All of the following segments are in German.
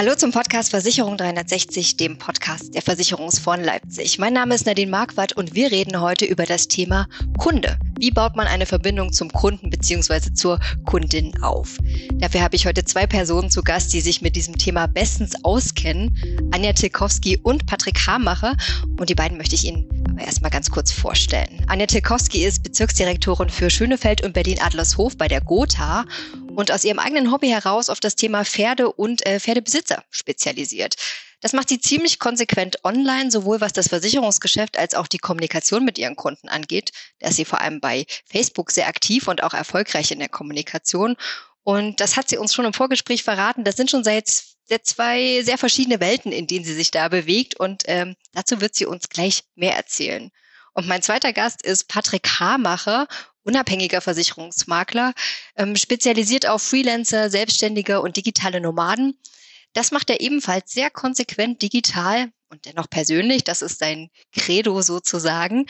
Hallo zum Podcast Versicherung 360, dem Podcast der Versicherungsfonds Leipzig. Mein Name ist Nadine Marquardt und wir reden heute über das Thema Kunde. Wie baut man eine Verbindung zum Kunden bzw. zur Kundin auf? Dafür habe ich heute zwei Personen zu Gast, die sich mit diesem Thema bestens auskennen. Anja Tilkowski und Patrick Hamacher. Und die beiden möchte ich Ihnen erstmal ganz kurz vorstellen. Anja Tilkowski ist Bezirksdirektorin für Schönefeld und Berlin-Adlershof bei der Gotha und aus ihrem eigenen Hobby heraus auf das Thema Pferde und äh, Pferdebesitzer spezialisiert. Das macht sie ziemlich konsequent online, sowohl was das Versicherungsgeschäft als auch die Kommunikation mit ihren Kunden angeht. Da ist sie vor allem bei Facebook sehr aktiv und auch erfolgreich in der Kommunikation. Und das hat sie uns schon im Vorgespräch verraten. Das sind schon seit zwei sehr verschiedene Welten, in denen sie sich da bewegt. Und ähm, dazu wird sie uns gleich mehr erzählen. Und mein zweiter Gast ist Patrick Hamacher unabhängiger Versicherungsmakler, ähm, spezialisiert auf Freelancer, Selbstständige und digitale Nomaden. Das macht er ebenfalls sehr konsequent digital und dennoch persönlich. Das ist sein Credo sozusagen.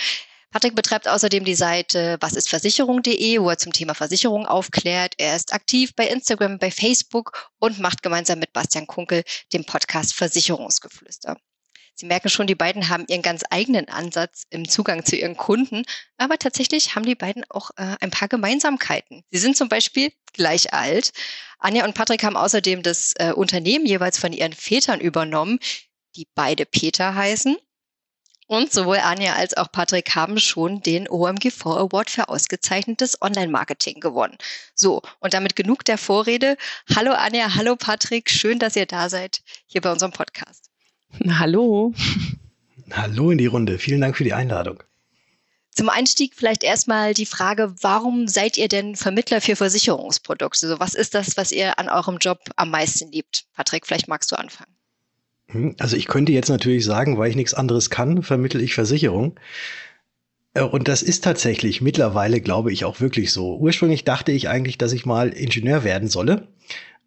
Patrick betreibt außerdem die Seite wasistversicherung.de, wo er zum Thema Versicherung aufklärt. Er ist aktiv bei Instagram, bei Facebook und macht gemeinsam mit Bastian Kunkel den Podcast Versicherungsgeflüster. Sie merken schon, die beiden haben ihren ganz eigenen Ansatz im Zugang zu ihren Kunden, aber tatsächlich haben die beiden auch äh, ein paar Gemeinsamkeiten. Sie sind zum Beispiel gleich alt. Anja und Patrick haben außerdem das äh, Unternehmen jeweils von ihren Vätern übernommen, die beide Peter heißen. Und sowohl Anja als auch Patrick haben schon den OMG4 Award für ausgezeichnetes Online-Marketing gewonnen. So, und damit genug der Vorrede. Hallo Anja, hallo Patrick, schön, dass ihr da seid hier bei unserem Podcast. Hallo. Hallo in die Runde. Vielen Dank für die Einladung. Zum Einstieg vielleicht erstmal die Frage, warum seid ihr denn Vermittler für Versicherungsprodukte? Also was ist das, was ihr an eurem Job am meisten liebt? Patrick, vielleicht magst du anfangen. Hm, also ich könnte jetzt natürlich sagen, weil ich nichts anderes kann, vermittel ich Versicherung. Äh, und das ist tatsächlich mittlerweile, glaube ich, auch wirklich so. Ursprünglich dachte ich eigentlich, dass ich mal Ingenieur werden solle.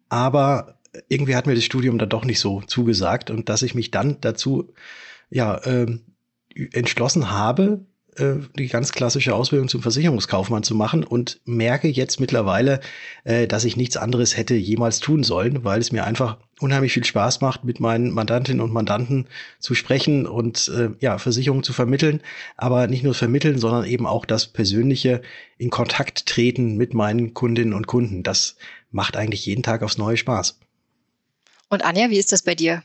Aber irgendwie hat mir das Studium dann doch nicht so zugesagt und dass ich mich dann dazu ja äh, entschlossen habe, äh, die ganz klassische Ausbildung zum Versicherungskaufmann zu machen und merke jetzt mittlerweile, äh, dass ich nichts anderes hätte jemals tun sollen, weil es mir einfach unheimlich viel Spaß macht, mit meinen Mandantinnen und Mandanten zu sprechen und äh, ja, Versicherungen zu vermitteln, aber nicht nur vermitteln, sondern eben auch das persönliche in Kontakt treten mit meinen Kundinnen und Kunden. Das macht eigentlich jeden Tag aufs neue Spaß. Und Anja, wie ist das bei dir?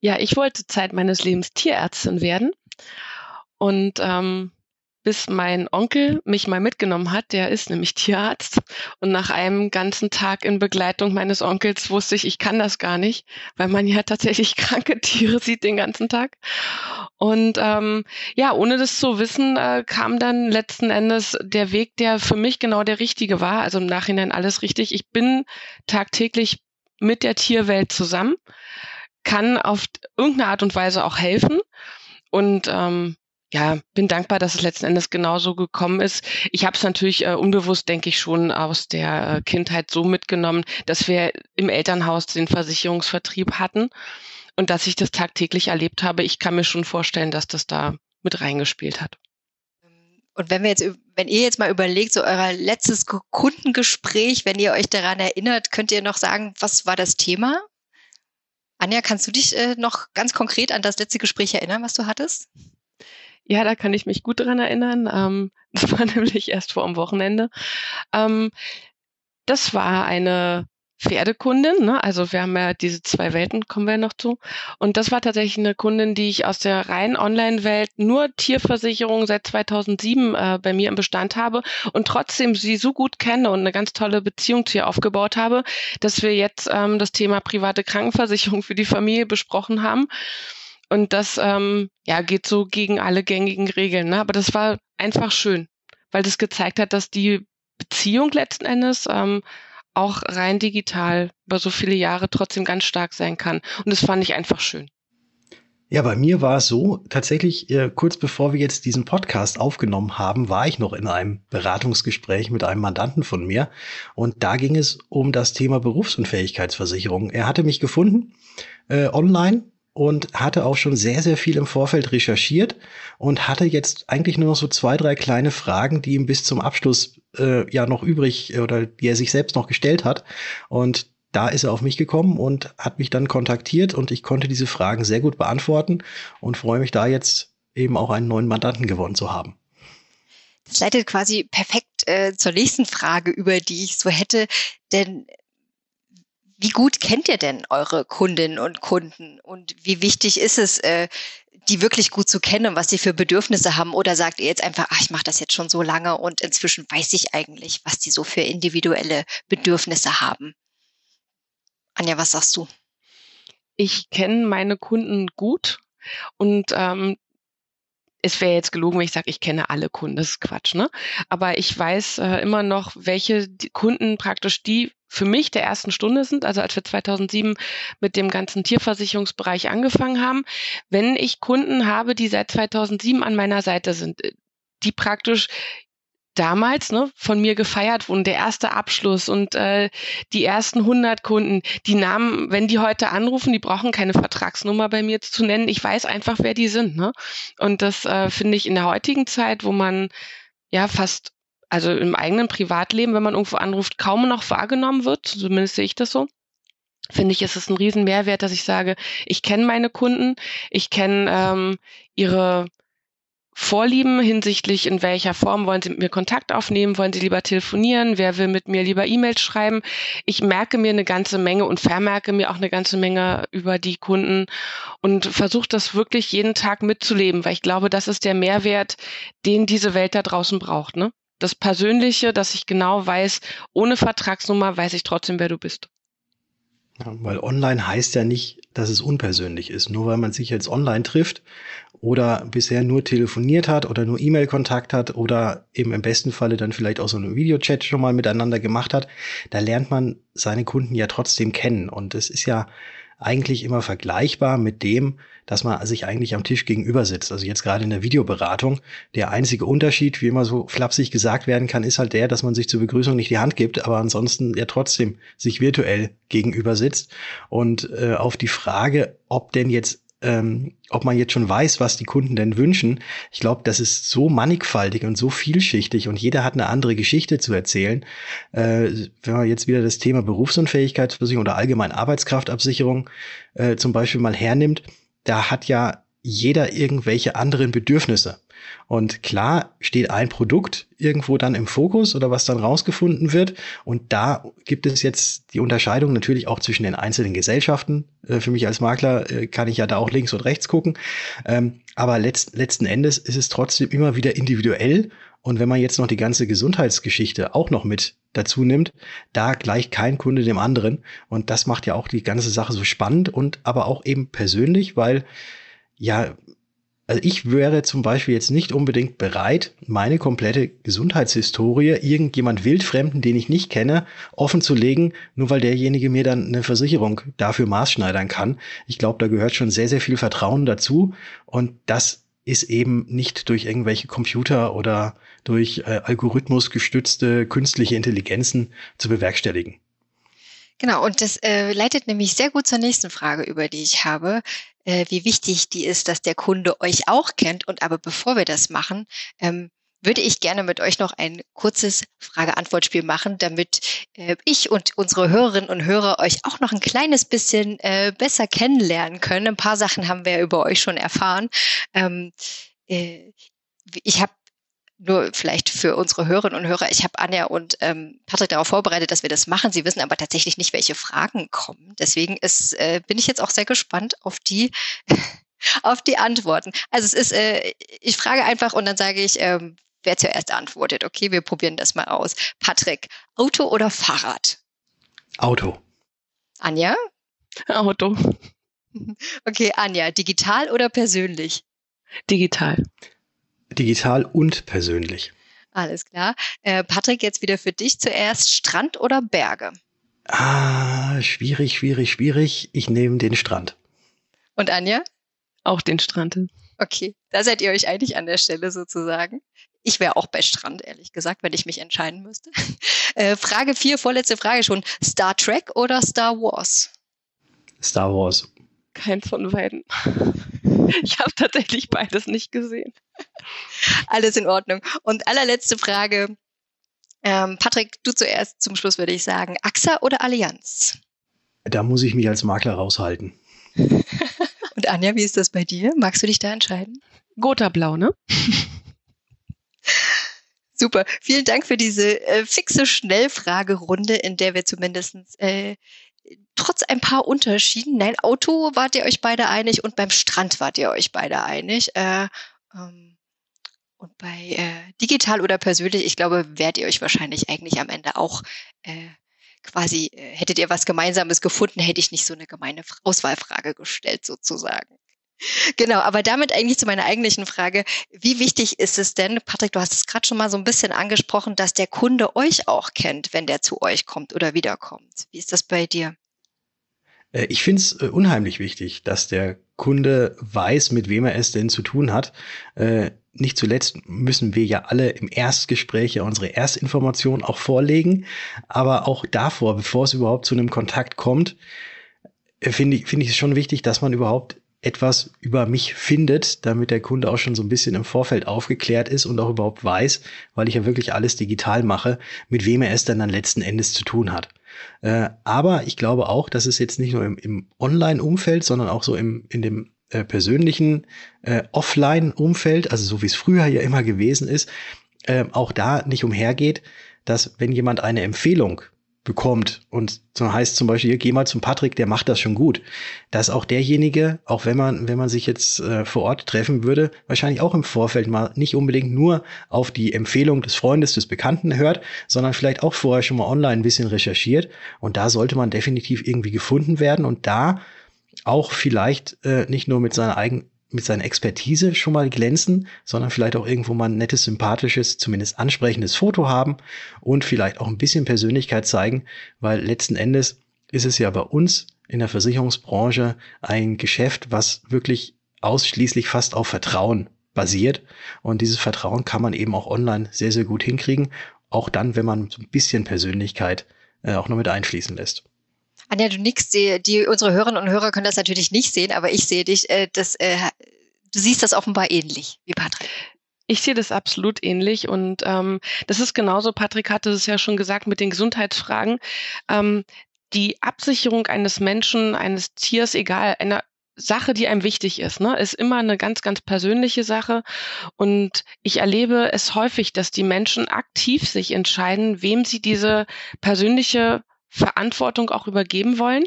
Ja, ich wollte Zeit meines Lebens Tierärztin werden. Und ähm, bis mein Onkel mich mal mitgenommen hat, der ist nämlich Tierarzt. Und nach einem ganzen Tag in Begleitung meines Onkels wusste ich, ich kann das gar nicht, weil man ja tatsächlich kranke Tiere sieht den ganzen Tag. Und ähm, ja, ohne das zu wissen, äh, kam dann letzten Endes der Weg, der für mich genau der richtige war. Also im Nachhinein alles richtig. Ich bin tagtäglich mit der Tierwelt zusammen, kann auf irgendeine Art und Weise auch helfen. Und ähm, ja, bin dankbar, dass es letzten Endes genauso gekommen ist. Ich habe es natürlich äh, unbewusst, denke ich, schon aus der äh, Kindheit so mitgenommen, dass wir im Elternhaus den Versicherungsvertrieb hatten und dass ich das tagtäglich erlebt habe. Ich kann mir schon vorstellen, dass das da mit reingespielt hat. Und wenn wir jetzt, wenn ihr jetzt mal überlegt, so euer letztes Kundengespräch, wenn ihr euch daran erinnert, könnt ihr noch sagen, was war das Thema? Anja, kannst du dich äh, noch ganz konkret an das letzte Gespräch erinnern, was du hattest? Ja, da kann ich mich gut dran erinnern. Ähm, das war nämlich erst vor dem Wochenende. Ähm, das war eine Pferdekundin, ne? also wir haben ja diese zwei Welten, kommen wir noch zu. Und das war tatsächlich eine Kundin, die ich aus der reinen Online-Welt nur Tierversicherung seit 2007 äh, bei mir im Bestand habe und trotzdem sie so gut kenne und eine ganz tolle Beziehung zu ihr aufgebaut habe, dass wir jetzt ähm, das Thema private Krankenversicherung für die Familie besprochen haben. Und das ähm, ja, geht so gegen alle gängigen Regeln. Ne? Aber das war einfach schön, weil das gezeigt hat, dass die Beziehung letzten Endes ähm, auch rein digital über so viele Jahre trotzdem ganz stark sein kann. Und das fand ich einfach schön. Ja, bei mir war es so, tatsächlich äh, kurz bevor wir jetzt diesen Podcast aufgenommen haben, war ich noch in einem Beratungsgespräch mit einem Mandanten von mir und da ging es um das Thema Berufsunfähigkeitsversicherung. Er hatte mich gefunden äh, online und hatte auch schon sehr, sehr viel im Vorfeld recherchiert und hatte jetzt eigentlich nur noch so zwei, drei kleine Fragen, die ihm bis zum Abschluss äh, ja noch übrig oder die er sich selbst noch gestellt hat. Und da ist er auf mich gekommen und hat mich dann kontaktiert und ich konnte diese Fragen sehr gut beantworten und freue mich da jetzt eben auch einen neuen Mandanten gewonnen zu haben. Das leitet quasi perfekt äh, zur nächsten Frage über, die ich so hätte. Denn wie gut kennt ihr denn eure Kundinnen und Kunden und wie wichtig ist es, äh, die wirklich gut zu kennen, was sie für Bedürfnisse haben? Oder sagt ihr jetzt einfach, ach, ich mache das jetzt schon so lange und inzwischen weiß ich eigentlich, was die so für individuelle Bedürfnisse haben? Anja, was sagst du? Ich kenne meine Kunden gut und ähm, es wäre jetzt gelogen, wenn ich sage, ich kenne alle Kunden. Das ist Quatsch, ne? Aber ich weiß äh, immer noch, welche Kunden praktisch die für mich der ersten Stunde sind, also als wir 2007 mit dem ganzen Tierversicherungsbereich angefangen haben. Wenn ich Kunden habe, die seit 2007 an meiner Seite sind, äh, die praktisch damals ne, von mir gefeiert wurden, der erste Abschluss und äh, die ersten 100 Kunden, die Namen, wenn die heute anrufen, die brauchen keine Vertragsnummer bei mir zu nennen. Ich weiß einfach, wer die sind. Ne? Und das äh, finde ich in der heutigen Zeit, wo man ja fast, also im eigenen Privatleben, wenn man irgendwo anruft, kaum noch wahrgenommen wird, zumindest sehe ich das so, finde ich, ist es ein riesen Mehrwert, dass ich sage, ich kenne meine Kunden, ich kenne ähm, ihre Vorlieben hinsichtlich, in welcher Form wollen Sie mit mir Kontakt aufnehmen, wollen Sie lieber telefonieren, wer will mit mir lieber E-Mails schreiben. Ich merke mir eine ganze Menge und vermerke mir auch eine ganze Menge über die Kunden und versuche das wirklich jeden Tag mitzuleben, weil ich glaube, das ist der Mehrwert, den diese Welt da draußen braucht. Ne? Das Persönliche, dass ich genau weiß, ohne Vertragsnummer weiß ich trotzdem, wer du bist. Ja, weil online heißt ja nicht, dass es unpersönlich ist. Nur weil man sich jetzt online trifft oder bisher nur telefoniert hat oder nur E-Mail-Kontakt hat oder eben im besten Falle dann vielleicht auch so einen Videochat schon mal miteinander gemacht hat, da lernt man seine Kunden ja trotzdem kennen. Und es ist ja eigentlich immer vergleichbar mit dem, dass man sich eigentlich am Tisch gegenüber sitzt. Also jetzt gerade in der Videoberatung. Der einzige Unterschied, wie immer so flapsig gesagt werden kann, ist halt der, dass man sich zur Begrüßung nicht die Hand gibt, aber ansonsten ja trotzdem sich virtuell gegenüber sitzt. Und äh, auf die Frage, ob denn jetzt ähm, ob man jetzt schon weiß, was die Kunden denn wünschen. Ich glaube, das ist so mannigfaltig und so vielschichtig und jeder hat eine andere Geschichte zu erzählen. Äh, wenn man jetzt wieder das Thema Berufsunfähigkeitsversicherung oder allgemein Arbeitskraftabsicherung äh, zum Beispiel mal hernimmt, da hat ja jeder irgendwelche anderen Bedürfnisse. Und klar steht ein Produkt irgendwo dann im Fokus oder was dann rausgefunden wird. Und da gibt es jetzt die Unterscheidung natürlich auch zwischen den einzelnen Gesellschaften. Äh, für mich als Makler äh, kann ich ja da auch links und rechts gucken. Ähm, aber letzt, letzten Endes ist es trotzdem immer wieder individuell. Und wenn man jetzt noch die ganze Gesundheitsgeschichte auch noch mit dazu nimmt, da gleicht kein Kunde dem anderen. Und das macht ja auch die ganze Sache so spannend und aber auch eben persönlich, weil ja, also ich wäre zum Beispiel jetzt nicht unbedingt bereit, meine komplette Gesundheitshistorie irgendjemand Wildfremden, den ich nicht kenne, offen zu legen, nur weil derjenige mir dann eine Versicherung dafür maßschneidern kann. Ich glaube, da gehört schon sehr, sehr viel Vertrauen dazu. Und das ist eben nicht durch irgendwelche Computer oder durch äh, Algorithmus gestützte künstliche Intelligenzen zu bewerkstelligen. Genau, und das äh, leitet nämlich sehr gut zur nächsten Frage über, die ich habe äh, wie wichtig die ist, dass der Kunde euch auch kennt. Und aber bevor wir das machen, ähm, würde ich gerne mit euch noch ein kurzes Frage-Antwort-Spiel machen, damit äh, ich und unsere Hörerinnen und Hörer euch auch noch ein kleines bisschen äh, besser kennenlernen können. Ein paar Sachen haben wir über euch schon erfahren. Ähm, äh, ich habe nur vielleicht für unsere Hörerinnen und Hörer, ich habe Anja und ähm, Patrick darauf vorbereitet, dass wir das machen. Sie wissen aber tatsächlich nicht, welche Fragen kommen. Deswegen ist, äh, bin ich jetzt auch sehr gespannt auf die, auf die Antworten. Also es ist, äh, ich frage einfach und dann sage ich, ähm, wer zuerst antwortet. Okay, wir probieren das mal aus. Patrick, Auto oder Fahrrad? Auto. Anja? Auto. Okay, Anja, digital oder persönlich? Digital. Digital und persönlich. Alles klar. Äh, Patrick, jetzt wieder für dich zuerst Strand oder Berge? Ah, schwierig, schwierig, schwierig. Ich nehme den Strand. Und Anja? Auch den Strand. Okay, da seid ihr euch eigentlich an der Stelle sozusagen. Ich wäre auch bei Strand, ehrlich gesagt, wenn ich mich entscheiden müsste. Äh, Frage 4, vorletzte Frage schon. Star Trek oder Star Wars? Star Wars. Keins von beiden. Ich habe tatsächlich beides nicht gesehen. Alles in Ordnung. Und allerletzte Frage. Ähm, Patrick, du zuerst zum Schluss würde ich sagen, AXA oder Allianz? Da muss ich mich als Makler raushalten. Und Anja, wie ist das bei dir? Magst du dich da entscheiden? Gotha Blau, ne? Super. Vielen Dank für diese äh, fixe Schnellfragerunde, in der wir zumindest äh, trotz ein paar Unterschieden, nein, Auto wart ihr euch beide einig und beim Strand wart ihr euch beide einig. Äh, ähm, und bei äh, digital oder persönlich, ich glaube, werdet ihr euch wahrscheinlich eigentlich am Ende auch äh, quasi, äh, hättet ihr was Gemeinsames gefunden, hätte ich nicht so eine gemeine Auswahlfrage gestellt sozusagen. Genau, aber damit eigentlich zu meiner eigentlichen Frage. Wie wichtig ist es denn, Patrick, du hast es gerade schon mal so ein bisschen angesprochen, dass der Kunde euch auch kennt, wenn der zu euch kommt oder wiederkommt? Wie ist das bei dir? Äh, ich finde es äh, unheimlich wichtig, dass der Kunde weiß, mit wem er es denn zu tun hat. Äh, nicht zuletzt müssen wir ja alle im Erstgespräch ja unsere Erstinformation auch vorlegen. Aber auch davor, bevor es überhaupt zu einem Kontakt kommt, finde ich, finde ich es schon wichtig, dass man überhaupt etwas über mich findet, damit der Kunde auch schon so ein bisschen im Vorfeld aufgeklärt ist und auch überhaupt weiß, weil ich ja wirklich alles digital mache, mit wem er es dann dann letzten Endes zu tun hat. Äh, aber ich glaube auch, dass es jetzt nicht nur im, im Online-Umfeld, sondern auch so im, in dem äh, persönlichen äh, Offline-Umfeld, also so wie es früher ja immer gewesen ist, äh, auch da nicht umhergeht, dass wenn jemand eine Empfehlung bekommt. Und so heißt zum Beispiel, geh mal zum Patrick, der macht das schon gut, dass auch derjenige, auch wenn man, wenn man sich jetzt äh, vor Ort treffen würde, wahrscheinlich auch im Vorfeld mal nicht unbedingt nur auf die Empfehlung des Freundes, des Bekannten hört, sondern vielleicht auch vorher schon mal online ein bisschen recherchiert. Und da sollte man definitiv irgendwie gefunden werden und da auch vielleicht äh, nicht nur mit seiner eigenen mit seiner Expertise schon mal glänzen, sondern vielleicht auch irgendwo mal ein nettes, sympathisches, zumindest ansprechendes Foto haben und vielleicht auch ein bisschen Persönlichkeit zeigen, weil letzten Endes ist es ja bei uns in der Versicherungsbranche ein Geschäft, was wirklich ausschließlich fast auf Vertrauen basiert. Und dieses Vertrauen kann man eben auch online sehr, sehr gut hinkriegen. Auch dann, wenn man so ein bisschen Persönlichkeit äh, auch noch mit einfließen lässt. Anja, du nix, die, die unsere Hörerinnen und Hörer können das natürlich nicht sehen, aber ich sehe dich. Äh, das, äh, du siehst das offenbar ähnlich wie Patrick. Ich sehe das absolut ähnlich und ähm, das ist genauso, Patrick hatte es ja schon gesagt mit den Gesundheitsfragen. Ähm, die Absicherung eines Menschen, eines Tiers, egal, einer Sache, die einem wichtig ist, ne, ist immer eine ganz, ganz persönliche Sache. Und ich erlebe es häufig, dass die Menschen aktiv sich entscheiden, wem sie diese persönliche Verantwortung auch übergeben wollen.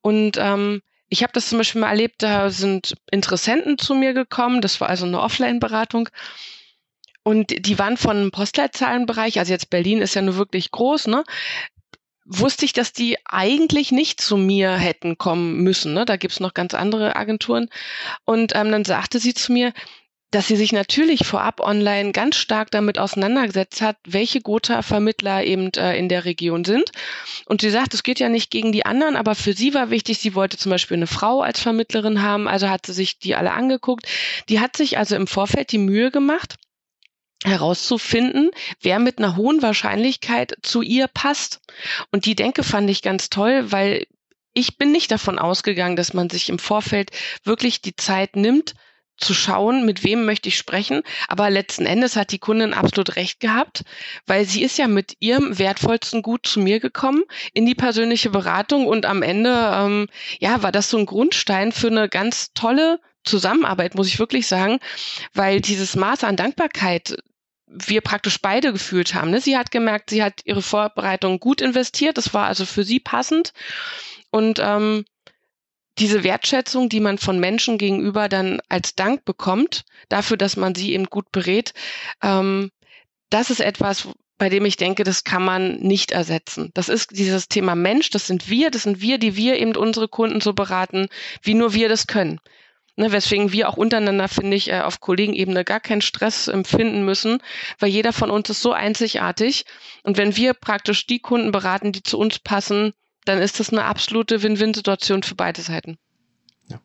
Und ähm, ich habe das zum Beispiel mal erlebt, da sind Interessenten zu mir gekommen, das war also eine Offline-Beratung. Und die waren von einem Postleitzahlenbereich, also jetzt Berlin ist ja nur wirklich groß, ne? Wusste ich, dass die eigentlich nicht zu mir hätten kommen müssen. Ne? Da gibt's noch ganz andere Agenturen. Und ähm, dann sagte sie zu mir, dass sie sich natürlich vorab online ganz stark damit auseinandergesetzt hat, welche Gotha-Vermittler eben äh, in der Region sind. Und sie sagt, es geht ja nicht gegen die anderen, aber für sie war wichtig, sie wollte zum Beispiel eine Frau als Vermittlerin haben, also hat sie sich die alle angeguckt. Die hat sich also im Vorfeld die Mühe gemacht, herauszufinden, wer mit einer hohen Wahrscheinlichkeit zu ihr passt. Und die Denke fand ich ganz toll, weil ich bin nicht davon ausgegangen, dass man sich im Vorfeld wirklich die Zeit nimmt, zu schauen, mit wem möchte ich sprechen. Aber letzten Endes hat die Kundin absolut recht gehabt, weil sie ist ja mit ihrem wertvollsten Gut zu mir gekommen in die persönliche Beratung und am Ende, ähm, ja, war das so ein Grundstein für eine ganz tolle Zusammenarbeit, muss ich wirklich sagen, weil dieses Maß an Dankbarkeit wir praktisch beide gefühlt haben. Ne? Sie hat gemerkt, sie hat ihre Vorbereitung gut investiert, das war also für sie passend. Und ähm, diese Wertschätzung, die man von Menschen gegenüber dann als Dank bekommt, dafür, dass man sie eben gut berät, ähm, das ist etwas, bei dem ich denke, das kann man nicht ersetzen. Das ist dieses Thema Mensch, das sind wir, das sind wir, die wir eben unsere Kunden so beraten, wie nur wir das können. Ne, weswegen wir auch untereinander, finde ich, äh, auf Kollegenebene gar keinen Stress empfinden müssen, weil jeder von uns ist so einzigartig. Und wenn wir praktisch die Kunden beraten, die zu uns passen, dann ist das eine absolute Win-Win-Situation für beide Seiten.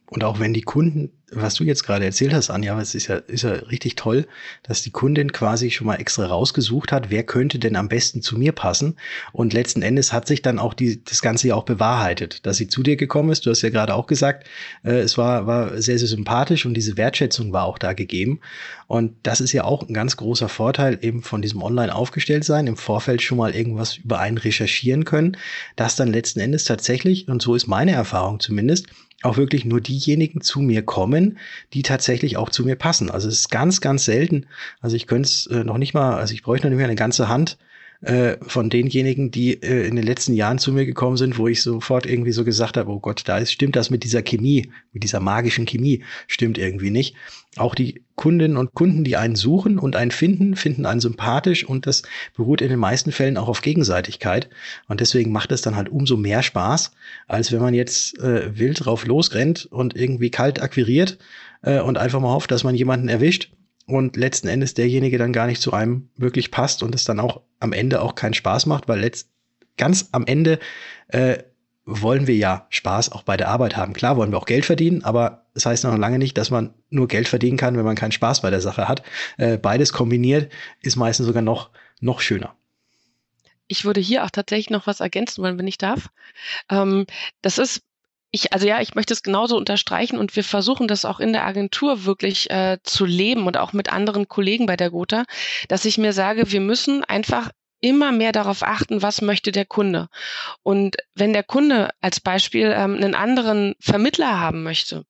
Und auch wenn die Kunden, was du jetzt gerade erzählt hast, Anja, es ist ja, ist ja richtig toll, dass die Kundin quasi schon mal extra rausgesucht hat, wer könnte denn am besten zu mir passen. Und letzten Endes hat sich dann auch die, das Ganze ja auch bewahrheitet, dass sie zu dir gekommen ist. Du hast ja gerade auch gesagt, äh, es war, war sehr, sehr sympathisch und diese Wertschätzung war auch da gegeben. Und das ist ja auch ein ganz großer Vorteil eben von diesem Online aufgestellt sein, im Vorfeld schon mal irgendwas über einen recherchieren können, dass dann letzten Endes tatsächlich, und so ist meine Erfahrung zumindest, auch wirklich nur diejenigen zu mir kommen, die tatsächlich auch zu mir passen. Also es ist ganz, ganz selten. Also ich könnte es äh, noch nicht mal, also ich bräuchte noch nicht mehr eine ganze Hand äh, von denjenigen, die äh, in den letzten Jahren zu mir gekommen sind, wo ich sofort irgendwie so gesagt habe, oh Gott, da ist, stimmt das mit dieser Chemie, mit dieser magischen Chemie, stimmt irgendwie nicht. Auch die Kundinnen und Kunden, die einen suchen und einen finden, finden einen sympathisch und das beruht in den meisten Fällen auch auf Gegenseitigkeit. Und deswegen macht es dann halt umso mehr Spaß, als wenn man jetzt äh, wild drauf losrennt und irgendwie kalt akquiriert äh, und einfach mal hofft, dass man jemanden erwischt und letzten Endes derjenige dann gar nicht zu einem wirklich passt und es dann auch am Ende auch keinen Spaß macht, weil letzt, ganz am Ende äh, wollen wir ja Spaß auch bei der Arbeit haben. Klar wollen wir auch Geld verdienen, aber das heißt noch lange nicht, dass man nur Geld verdienen kann, wenn man keinen Spaß bei der Sache hat. Äh, beides kombiniert ist meistens sogar noch, noch schöner. Ich würde hier auch tatsächlich noch was ergänzen wollen, wenn ich darf. Ähm, das ist ich, also ja, ich möchte es genauso unterstreichen und wir versuchen das auch in der Agentur wirklich äh, zu leben und auch mit anderen Kollegen bei der Gotha, dass ich mir sage, wir müssen einfach immer mehr darauf achten, was möchte der Kunde. Und wenn der Kunde als Beispiel ähm, einen anderen Vermittler haben möchte,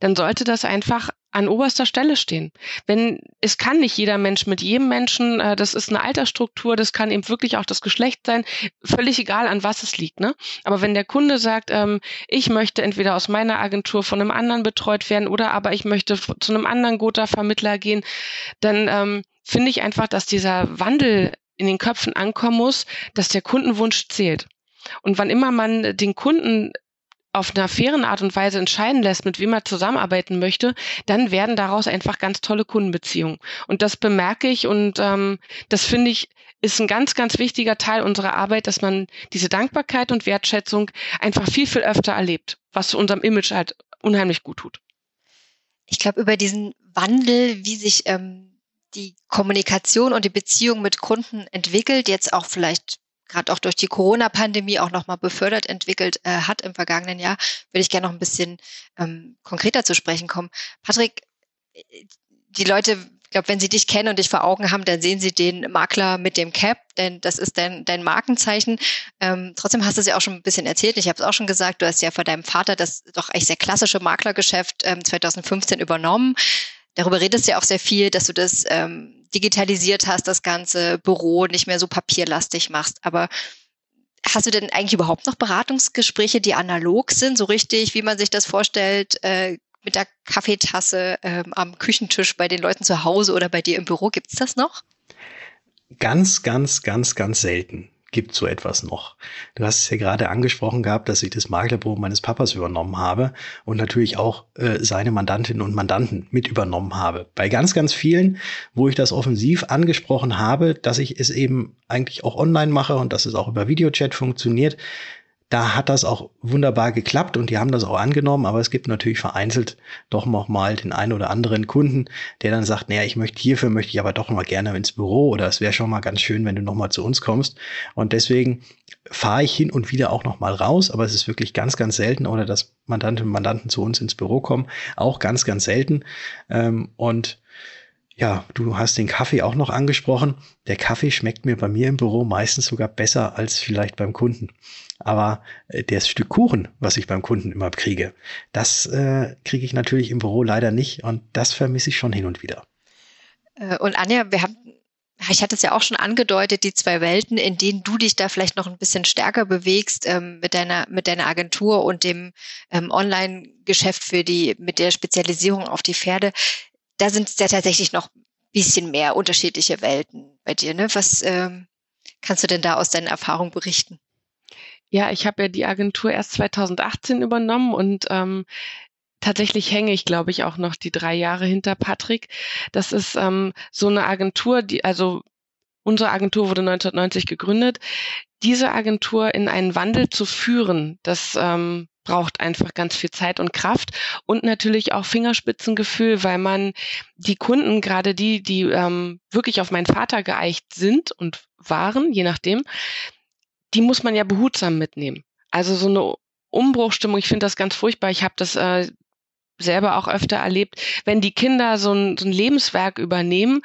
dann sollte das einfach an oberster Stelle stehen. Wenn es kann nicht jeder Mensch mit jedem Menschen, äh, das ist eine Altersstruktur, das kann eben wirklich auch das Geschlecht sein, völlig egal an was es liegt. Ne? Aber wenn der Kunde sagt, ähm, ich möchte entweder aus meiner Agentur von einem anderen betreut werden oder aber ich möchte zu einem anderen Gotha-Vermittler gehen, dann ähm, finde ich einfach, dass dieser Wandel in den Köpfen ankommen muss, dass der Kundenwunsch zählt. Und wann immer man den Kunden auf einer fairen Art und Weise entscheiden lässt, mit wem er zusammenarbeiten möchte, dann werden daraus einfach ganz tolle Kundenbeziehungen. Und das bemerke ich und ähm, das finde ich ist ein ganz, ganz wichtiger Teil unserer Arbeit, dass man diese Dankbarkeit und Wertschätzung einfach viel, viel öfter erlebt, was unserem Image halt unheimlich gut tut. Ich glaube, über diesen Wandel, wie sich ähm, die Kommunikation und die Beziehung mit Kunden entwickelt, jetzt auch vielleicht gerade auch durch die Corona-Pandemie auch nochmal befördert entwickelt äh, hat im vergangenen Jahr, würde ich gerne noch ein bisschen ähm, konkreter zu sprechen kommen. Patrick, die Leute, ich glaube, wenn sie dich kennen und dich vor Augen haben, dann sehen sie den Makler mit dem Cap, denn das ist dein, dein Markenzeichen. Ähm, trotzdem hast du es ja auch schon ein bisschen erzählt. Ich habe es auch schon gesagt, du hast ja vor deinem Vater das doch echt sehr klassische Maklergeschäft ähm, 2015 übernommen. Darüber redest du ja auch sehr viel, dass du das ähm, digitalisiert hast, das ganze Büro nicht mehr so papierlastig machst. Aber hast du denn eigentlich überhaupt noch Beratungsgespräche, die analog sind, so richtig, wie man sich das vorstellt, äh, mit der Kaffeetasse ähm, am Küchentisch bei den Leuten zu Hause oder bei dir im Büro? Gibt's das noch? Ganz, ganz, ganz, ganz selten gibt so etwas noch. Du hast es ja gerade angesprochen gehabt, dass ich das Maklerbüro meines Papas übernommen habe und natürlich auch äh, seine Mandantinnen und Mandanten mit übernommen habe. Bei ganz, ganz vielen, wo ich das offensiv angesprochen habe, dass ich es eben eigentlich auch online mache und dass es auch über Videochat funktioniert, da hat das auch wunderbar geklappt und die haben das auch angenommen, aber es gibt natürlich vereinzelt doch noch mal den einen oder anderen Kunden, der dann sagt, naja, ich möchte hierfür möchte ich aber doch mal gerne ins Büro oder es wäre schon mal ganz schön, wenn du noch mal zu uns kommst. Und deswegen fahre ich hin und wieder auch noch mal raus, aber es ist wirklich ganz, ganz selten oder dass Mandantinnen und Mandanten zu uns ins Büro kommen, auch ganz, ganz selten. Ähm, und ja, du hast den Kaffee auch noch angesprochen. Der Kaffee schmeckt mir bei mir im Büro meistens sogar besser als vielleicht beim Kunden. Aber äh, das Stück Kuchen, was ich beim Kunden immer kriege, das äh, kriege ich natürlich im Büro leider nicht und das vermisse ich schon hin und wieder. Äh, und Anja, wir haben ich hatte es ja auch schon angedeutet, die zwei Welten, in denen du dich da vielleicht noch ein bisschen stärker bewegst ähm, mit deiner mit deiner Agentur und dem ähm, Online-Geschäft für die mit der Spezialisierung auf die Pferde da sind es ja tatsächlich noch ein bisschen mehr unterschiedliche Welten bei dir. Ne? Was ähm, kannst du denn da aus deinen Erfahrungen berichten? Ja, ich habe ja die Agentur erst 2018 übernommen und ähm, tatsächlich hänge ich, glaube ich, auch noch die drei Jahre hinter Patrick. Das ist ähm, so eine Agentur, die, also unsere Agentur wurde 1990 gegründet. Diese Agentur in einen Wandel zu führen, das ähm, braucht einfach ganz viel Zeit und Kraft und natürlich auch Fingerspitzengefühl, weil man die Kunden, gerade die, die ähm, wirklich auf meinen Vater geeicht sind und waren, je nachdem, die muss man ja behutsam mitnehmen. Also so eine Umbruchstimmung, ich finde das ganz furchtbar. Ich habe das äh, selber auch öfter erlebt, wenn die Kinder so ein, so ein Lebenswerk übernehmen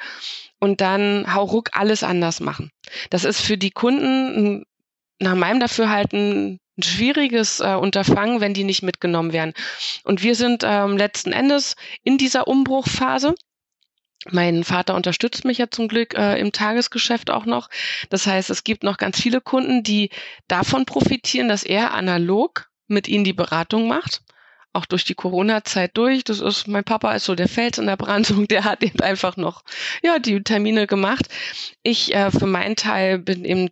und dann hauruck alles anders machen. Das ist für die Kunden nach meinem Dafürhalten ein schwieriges äh, Unterfangen, wenn die nicht mitgenommen werden. Und wir sind ähm, letzten Endes in dieser Umbruchphase. Mein Vater unterstützt mich ja zum Glück äh, im Tagesgeschäft auch noch. Das heißt, es gibt noch ganz viele Kunden, die davon profitieren, dass er analog mit ihnen die Beratung macht. Auch durch die Corona-Zeit durch. Das ist, mein Papa ist so der Fels in der Brandung, der hat eben einfach noch, ja, die Termine gemacht. Ich äh, für meinen Teil bin eben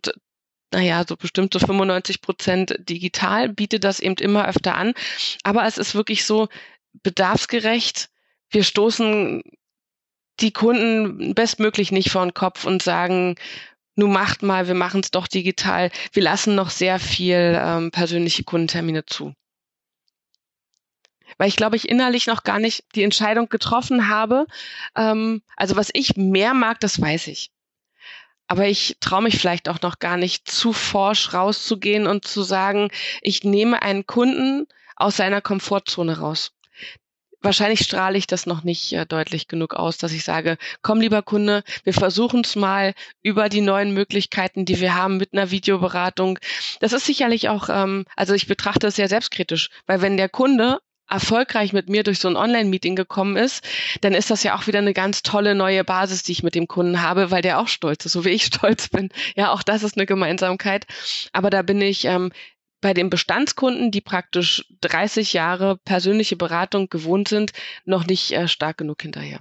naja, so bestimmt so 95 Prozent digital, biete das eben immer öfter an. Aber es ist wirklich so bedarfsgerecht. Wir stoßen die Kunden bestmöglich nicht vor den Kopf und sagen, nun macht mal, wir machen es doch digital. Wir lassen noch sehr viel ähm, persönliche Kundentermine zu. Weil ich glaube, ich innerlich noch gar nicht die Entscheidung getroffen habe. Ähm, also was ich mehr mag, das weiß ich. Aber ich traue mich vielleicht auch noch gar nicht zu forsch rauszugehen und zu sagen, ich nehme einen Kunden aus seiner Komfortzone raus. Wahrscheinlich strahle ich das noch nicht äh, deutlich genug aus, dass ich sage, komm lieber Kunde, wir versuchen es mal über die neuen Möglichkeiten, die wir haben mit einer Videoberatung. Das ist sicherlich auch, ähm, also ich betrachte es sehr selbstkritisch, weil wenn der Kunde erfolgreich mit mir durch so ein Online-Meeting gekommen ist, dann ist das ja auch wieder eine ganz tolle neue Basis, die ich mit dem Kunden habe, weil der auch stolz ist, so wie ich stolz bin. Ja, auch das ist eine Gemeinsamkeit. Aber da bin ich ähm, bei den Bestandskunden, die praktisch 30 Jahre persönliche Beratung gewohnt sind, noch nicht äh, stark genug hinterher.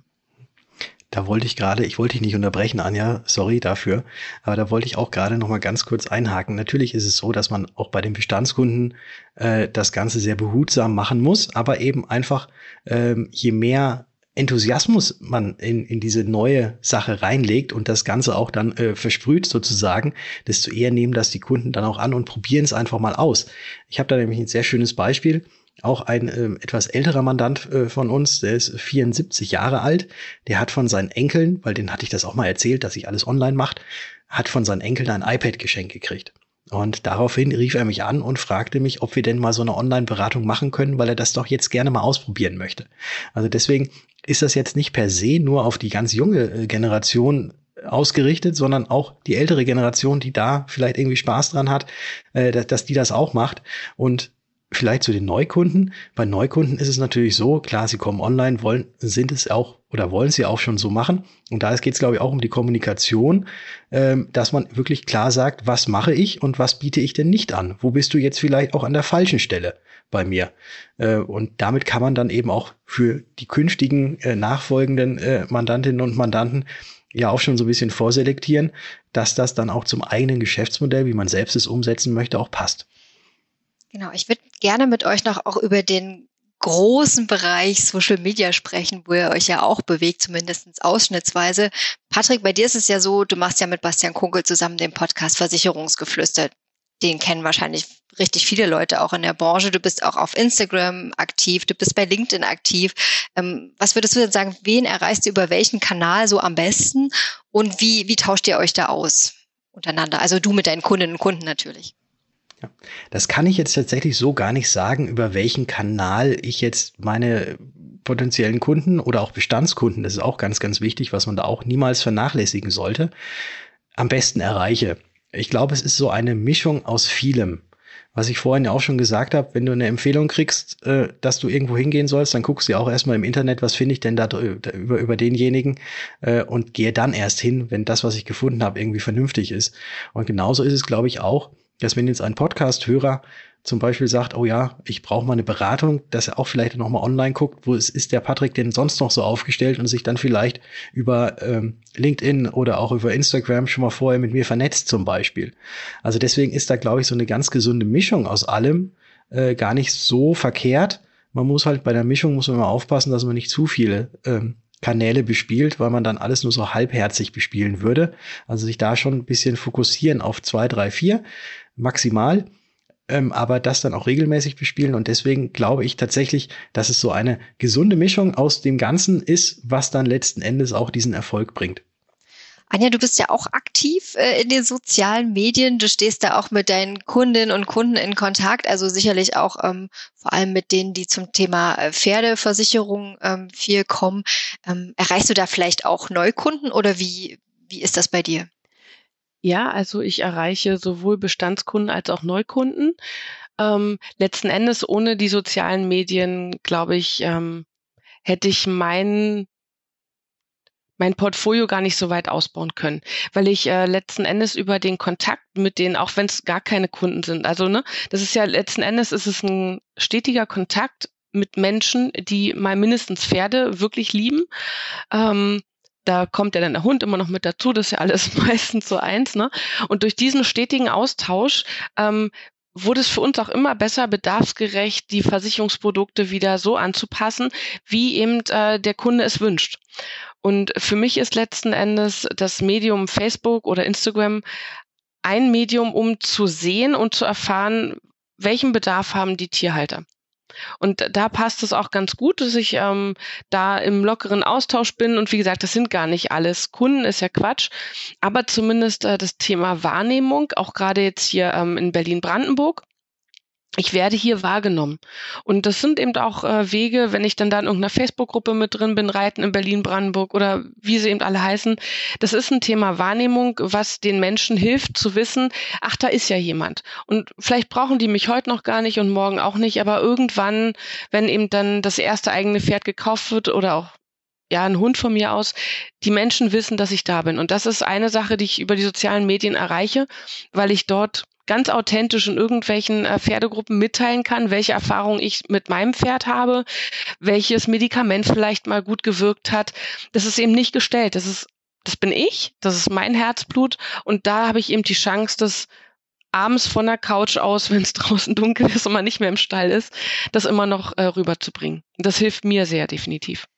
Da wollte ich gerade, ich wollte dich nicht unterbrechen, Anja, sorry dafür, aber da wollte ich auch gerade noch mal ganz kurz einhaken. Natürlich ist es so, dass man auch bei den Bestandskunden äh, das Ganze sehr behutsam machen muss, aber eben einfach, ähm, je mehr Enthusiasmus man in, in diese neue Sache reinlegt und das Ganze auch dann äh, versprüht sozusagen, desto eher nehmen das die Kunden dann auch an und probieren es einfach mal aus. Ich habe da nämlich ein sehr schönes Beispiel auch ein äh, etwas älterer Mandant äh, von uns, der ist 74 Jahre alt, der hat von seinen Enkeln, weil den hatte ich das auch mal erzählt, dass sich alles online macht, hat von seinen Enkeln ein iPad geschenkt gekriegt. Und daraufhin rief er mich an und fragte mich, ob wir denn mal so eine Online-Beratung machen können, weil er das doch jetzt gerne mal ausprobieren möchte. Also deswegen ist das jetzt nicht per se nur auf die ganz junge äh, Generation ausgerichtet, sondern auch die ältere Generation, die da vielleicht irgendwie Spaß dran hat, äh, dass die das auch macht. Und vielleicht zu den Neukunden. Bei Neukunden ist es natürlich so, klar, sie kommen online, wollen, sind es auch oder wollen sie auch schon so machen. Und da geht es, glaube ich, auch um die Kommunikation, ähm, dass man wirklich klar sagt, was mache ich und was biete ich denn nicht an? Wo bist du jetzt vielleicht auch an der falschen Stelle bei mir? Äh, und damit kann man dann eben auch für die künftigen äh, nachfolgenden äh, Mandantinnen und Mandanten ja auch schon so ein bisschen vorselektieren, dass das dann auch zum eigenen Geschäftsmodell, wie man selbst es umsetzen möchte, auch passt. Genau, ich würde gerne mit euch noch auch über den großen Bereich Social Media sprechen, wo ihr euch ja auch bewegt, zumindest ausschnittsweise. Patrick, bei dir ist es ja so, du machst ja mit Bastian Kunkel zusammen den Podcast Versicherungsgeflüster. Den kennen wahrscheinlich richtig viele Leute auch in der Branche. Du bist auch auf Instagram aktiv, du bist bei LinkedIn aktiv. Ähm, was würdest du denn sagen, wen erreichst du über welchen Kanal so am besten und wie, wie tauscht ihr euch da aus untereinander? Also du mit deinen Kundinnen und Kunden natürlich. Ja. Das kann ich jetzt tatsächlich so gar nicht sagen, über welchen Kanal ich jetzt meine potenziellen Kunden oder auch Bestandskunden, das ist auch ganz, ganz wichtig, was man da auch niemals vernachlässigen sollte, am besten erreiche. Ich glaube, es ist so eine Mischung aus vielem. Was ich vorhin ja auch schon gesagt habe, wenn du eine Empfehlung kriegst, äh, dass du irgendwo hingehen sollst, dann guckst du ja auch erstmal im Internet, was finde ich denn da über, über denjenigen äh, und gehe dann erst hin, wenn das, was ich gefunden habe, irgendwie vernünftig ist. Und genauso ist es, glaube ich, auch dass wenn jetzt ein Podcast-Hörer zum Beispiel sagt, oh ja, ich brauche mal eine Beratung, dass er auch vielleicht nochmal online guckt, wo ist, ist der Patrick denn sonst noch so aufgestellt und sich dann vielleicht über ähm, LinkedIn oder auch über Instagram schon mal vorher mit mir vernetzt zum Beispiel. Also deswegen ist da, glaube ich, so eine ganz gesunde Mischung aus allem äh, gar nicht so verkehrt. Man muss halt bei der Mischung muss man mal aufpassen, dass man nicht zu viele ähm, Kanäle bespielt, weil man dann alles nur so halbherzig bespielen würde. Also sich da schon ein bisschen fokussieren auf zwei, drei, vier maximal. ähm, aber das dann auch regelmäßig bespielen. Und deswegen glaube ich tatsächlich, dass es so eine gesunde Mischung aus dem Ganzen ist, was dann letzten Endes auch diesen Erfolg bringt. Anja, du bist ja auch aktiv äh, in den sozialen Medien. Du stehst da auch mit deinen Kundinnen und Kunden in Kontakt, also sicherlich auch ähm, vor allem mit denen, die zum Thema äh, Pferdeversicherung ähm, viel kommen. Ähm, erreichst du da vielleicht auch Neukunden oder wie, wie ist das bei dir? Ja, also ich erreiche sowohl Bestandskunden als auch Neukunden. Ähm, letzten Endes ohne die sozialen Medien, glaube ich, ähm, hätte ich meinen mein Portfolio gar nicht so weit ausbauen können, weil ich äh, letzten Endes über den Kontakt mit denen, auch wenn es gar keine Kunden sind, also ne, das ist ja letzten Endes ist es ein stetiger Kontakt mit Menschen, die mal mindestens Pferde wirklich lieben. Ähm, da kommt ja dann der Hund immer noch mit dazu, das ist ja alles meistens so eins, ne? Und durch diesen stetigen Austausch ähm, wurde es für uns auch immer besser, bedarfsgerecht die Versicherungsprodukte wieder so anzupassen, wie eben äh, der Kunde es wünscht. Und für mich ist letzten Endes das Medium Facebook oder Instagram ein Medium, um zu sehen und zu erfahren, welchen Bedarf haben die Tierhalter. Und da passt es auch ganz gut, dass ich ähm, da im lockeren Austausch bin. Und wie gesagt, das sind gar nicht alles Kunden, ist ja Quatsch. Aber zumindest äh, das Thema Wahrnehmung, auch gerade jetzt hier ähm, in Berlin-Brandenburg, ich werde hier wahrgenommen. Und das sind eben auch äh, Wege, wenn ich dann da in irgendeiner Facebook-Gruppe mit drin bin, Reiten in Berlin-Brandenburg oder wie sie eben alle heißen. Das ist ein Thema Wahrnehmung, was den Menschen hilft zu wissen, ach, da ist ja jemand. Und vielleicht brauchen die mich heute noch gar nicht und morgen auch nicht, aber irgendwann, wenn eben dann das erste eigene Pferd gekauft wird oder auch ja, ein Hund von mir aus, die Menschen wissen, dass ich da bin. Und das ist eine Sache, die ich über die sozialen Medien erreiche, weil ich dort ganz authentisch in irgendwelchen äh, Pferdegruppen mitteilen kann, welche Erfahrungen ich mit meinem Pferd habe, welches Medikament vielleicht mal gut gewirkt hat. Das ist eben nicht gestellt. Das ist, das bin ich, das ist mein Herzblut und da habe ich eben die Chance, das abends von der Couch aus, wenn es draußen dunkel ist und man nicht mehr im Stall ist, das immer noch äh, rüberzubringen. Das hilft mir sehr definitiv.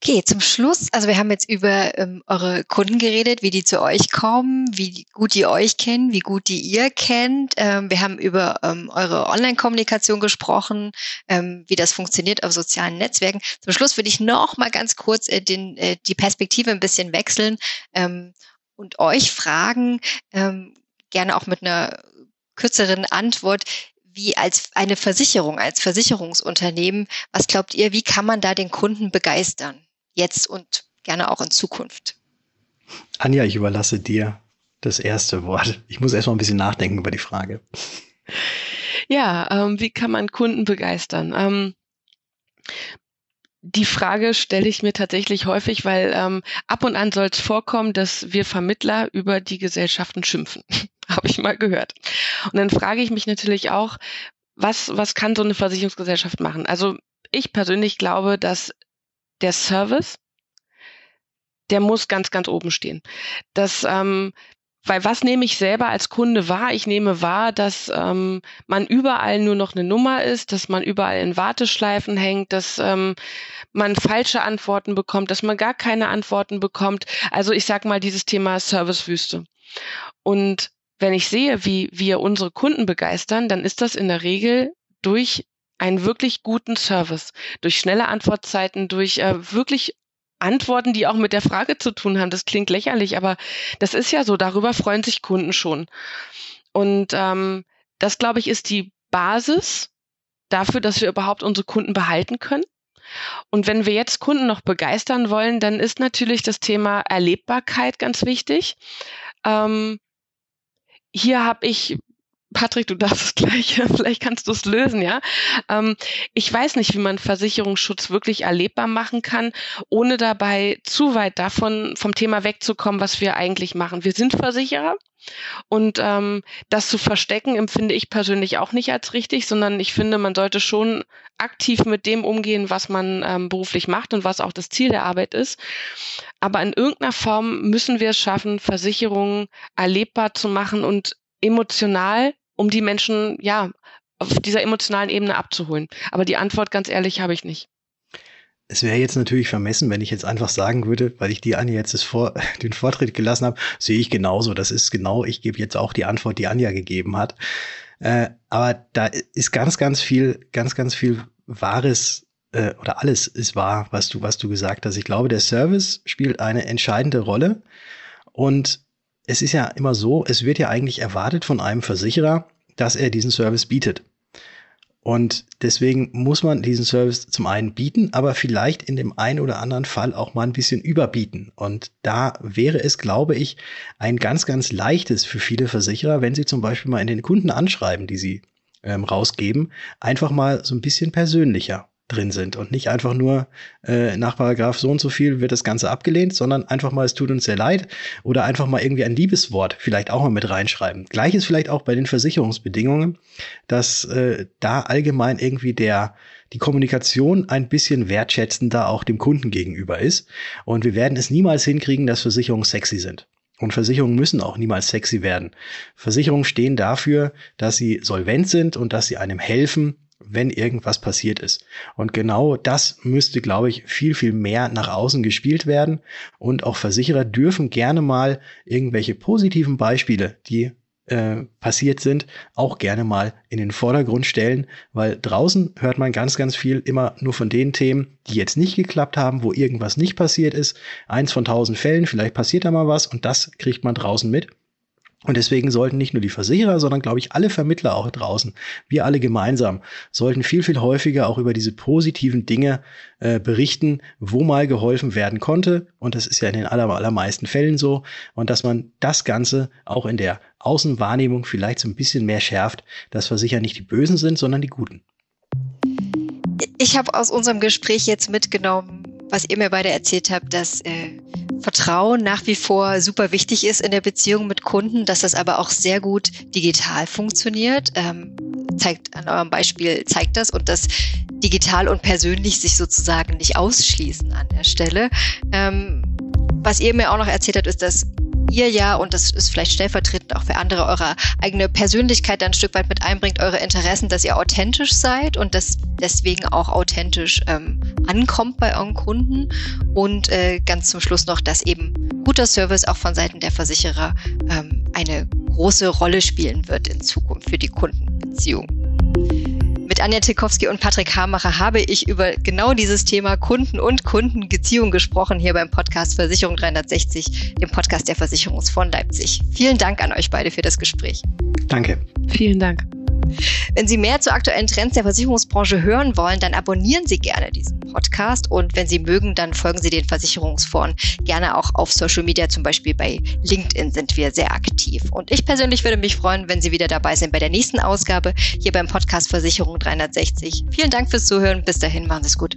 Okay, zum Schluss, also wir haben jetzt über ähm, eure Kunden geredet, wie die zu euch kommen, wie gut die euch kennen, wie gut die ihr kennt. Ähm, wir haben über ähm, eure Online-Kommunikation gesprochen, ähm, wie das funktioniert auf sozialen Netzwerken. Zum Schluss würde ich noch mal ganz kurz äh, den, äh, die Perspektive ein bisschen wechseln ähm, und euch fragen, ähm, gerne auch mit einer kürzeren Antwort, wie als eine Versicherung, als Versicherungsunternehmen, was glaubt ihr, wie kann man da den Kunden begeistern? Jetzt und gerne auch in Zukunft. Anja, ich überlasse dir das erste Wort. Ich muss erstmal ein bisschen nachdenken über die Frage. Ja, ähm, wie kann man Kunden begeistern? Ähm, die Frage stelle ich mir tatsächlich häufig, weil ähm, ab und an soll es vorkommen, dass wir Vermittler über die Gesellschaften schimpfen. Habe ich mal gehört. Und dann frage ich mich natürlich auch, was, was kann so eine Versicherungsgesellschaft machen? Also ich persönlich glaube, dass der Service, der muss ganz, ganz oben stehen. Das, ähm, weil was nehme ich selber als Kunde wahr? Ich nehme wahr, dass ähm, man überall nur noch eine Nummer ist, dass man überall in Warteschleifen hängt, dass ähm, man falsche Antworten bekommt, dass man gar keine Antworten bekommt. Also ich sage mal dieses Thema Servicewüste. Und wenn ich sehe, wie wir unsere Kunden begeistern, dann ist das in der Regel durch einen wirklich guten Service, durch schnelle Antwortzeiten, durch äh, wirklich Antworten, die auch mit der Frage zu tun haben. Das klingt lächerlich, aber das ist ja so. Darüber freuen sich Kunden schon. Und ähm, das, glaube ich, ist die Basis dafür, dass wir überhaupt unsere Kunden behalten können. Und wenn wir jetzt Kunden noch begeistern wollen, dann ist natürlich das Thema Erlebbarkeit ganz wichtig. Ähm, hier habe ich Patrick, du darfst das Gleiche, vielleicht kannst du es lösen, ja. Ähm, ich weiß nicht, wie man Versicherungsschutz wirklich erlebbar machen kann, ohne dabei zu weit davon vom Thema wegzukommen, was wir eigentlich machen. Wir sind Versicherer und ähm, das zu verstecken empfinde ich persönlich auch nicht als richtig, sondern ich finde, man sollte schon aktiv mit dem umgehen, was man ähm, beruflich macht und was auch das Ziel der Arbeit ist. Aber in irgendeiner Form müssen wir es schaffen, Versicherungen erlebbar zu machen und emotional, um die Menschen, ja, auf dieser emotionalen Ebene abzuholen. Aber die Antwort, ganz ehrlich, habe ich nicht. Es wäre jetzt natürlich vermessen, wenn ich jetzt einfach sagen würde, weil ich die Anja jetzt Vor den Vortritt gelassen habe, sehe ich genauso. Das ist genau, ich gebe jetzt auch die Antwort, die Anja gegeben hat. Äh, aber da ist ganz, ganz viel, ganz, ganz viel Wahres äh, oder alles ist wahr, was du, was du gesagt hast. Ich glaube, der Service spielt eine entscheidende Rolle. Und es ist ja immer so, es wird ja eigentlich erwartet von einem Versicherer, dass er diesen Service bietet. Und deswegen muss man diesen Service zum einen bieten, aber vielleicht in dem einen oder anderen Fall auch mal ein bisschen überbieten. Und da wäre es, glaube ich, ein ganz, ganz leichtes für viele Versicherer, wenn sie zum Beispiel mal in den Kunden anschreiben, die sie ähm, rausgeben, einfach mal so ein bisschen persönlicher drin sind und nicht einfach nur äh, nach Paragraph so und so viel wird das Ganze abgelehnt, sondern einfach mal, es tut uns sehr leid oder einfach mal irgendwie ein Liebeswort vielleicht auch mal mit reinschreiben. Gleiches vielleicht auch bei den Versicherungsbedingungen, dass äh, da allgemein irgendwie der die Kommunikation ein bisschen wertschätzender auch dem Kunden gegenüber ist. Und wir werden es niemals hinkriegen, dass Versicherungen sexy sind. Und Versicherungen müssen auch niemals sexy werden. Versicherungen stehen dafür, dass sie solvent sind und dass sie einem helfen, wenn irgendwas passiert ist. Und genau das müsste, glaube ich, viel, viel mehr nach außen gespielt werden. Und auch Versicherer dürfen gerne mal irgendwelche positiven Beispiele, die äh, passiert sind, auch gerne mal in den Vordergrund stellen, weil draußen hört man ganz, ganz viel immer nur von den Themen, die jetzt nicht geklappt haben, wo irgendwas nicht passiert ist. Eins von tausend Fällen, vielleicht passiert da mal was und das kriegt man draußen mit. Und deswegen sollten nicht nur die Versicherer, sondern glaube ich alle Vermittler auch draußen, wir alle gemeinsam, sollten viel, viel häufiger auch über diese positiven Dinge äh, berichten, wo mal geholfen werden konnte. Und das ist ja in den aller, allermeisten Fällen so. Und dass man das Ganze auch in der Außenwahrnehmung vielleicht so ein bisschen mehr schärft, dass Versicherer nicht die Bösen sind, sondern die Guten. Ich habe aus unserem Gespräch jetzt mitgenommen, was ihr mir beide erzählt habt, dass äh, Vertrauen nach wie vor super wichtig ist in der Beziehung mit Kunden, dass das aber auch sehr gut digital funktioniert. Ähm, zeigt an eurem Beispiel zeigt das und dass digital und persönlich sich sozusagen nicht ausschließen an der Stelle. Ähm, was ihr mir auch noch erzählt habt, ist, dass ihr ja, und das ist vielleicht stellvertretend auch für andere, eure eigene Persönlichkeit dann ein Stück weit mit einbringt, eure Interessen, dass ihr authentisch seid und das deswegen auch authentisch ähm, ankommt bei euren Kunden. Und äh, ganz zum Schluss noch, dass eben guter Service auch von Seiten der Versicherer ähm, eine große Rolle spielen wird in Zukunft für die Kundenbeziehung. Mit Anja Tilkowski und Patrick Hamacher habe ich über genau dieses Thema Kunden und Kundenbeziehung gesprochen hier beim Podcast Versicherung 360, dem Podcast der Versicherungsfonds Leipzig. Vielen Dank an euch beide für das Gespräch. Danke. Vielen Dank. Wenn Sie mehr zu aktuellen Trends der Versicherungsbranche hören wollen, dann abonnieren Sie gerne diesen Podcast und wenn Sie mögen, dann folgen Sie den Versicherungsfonds gerne auch auf Social Media, zum Beispiel bei LinkedIn sind wir sehr aktiv. Und ich persönlich würde mich freuen, wenn Sie wieder dabei sind bei der nächsten Ausgabe hier beim Podcast Versicherung 360. Vielen Dank fürs Zuhören. Bis dahin, machen Sie es gut.